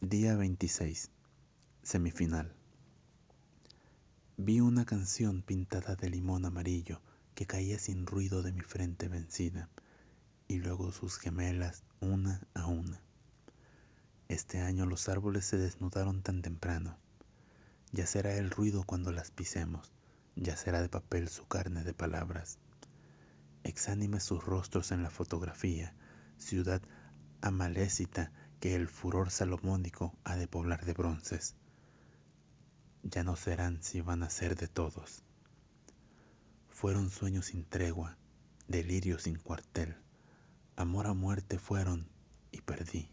Día 26. Semifinal. Vi una canción pintada de limón amarillo que caía sin ruido de mi frente vencida, y luego sus gemelas una a una. Este año los árboles se desnudaron tan temprano. Ya será el ruido cuando las pisemos, ya será de papel su carne de palabras. Exánime sus rostros en la fotografía, ciudad amalécita que el furor salomónico ha de poblar de bronces. Ya no serán si van a ser de todos. Fueron sueños sin tregua, delirio sin cuartel, amor a muerte fueron y perdí.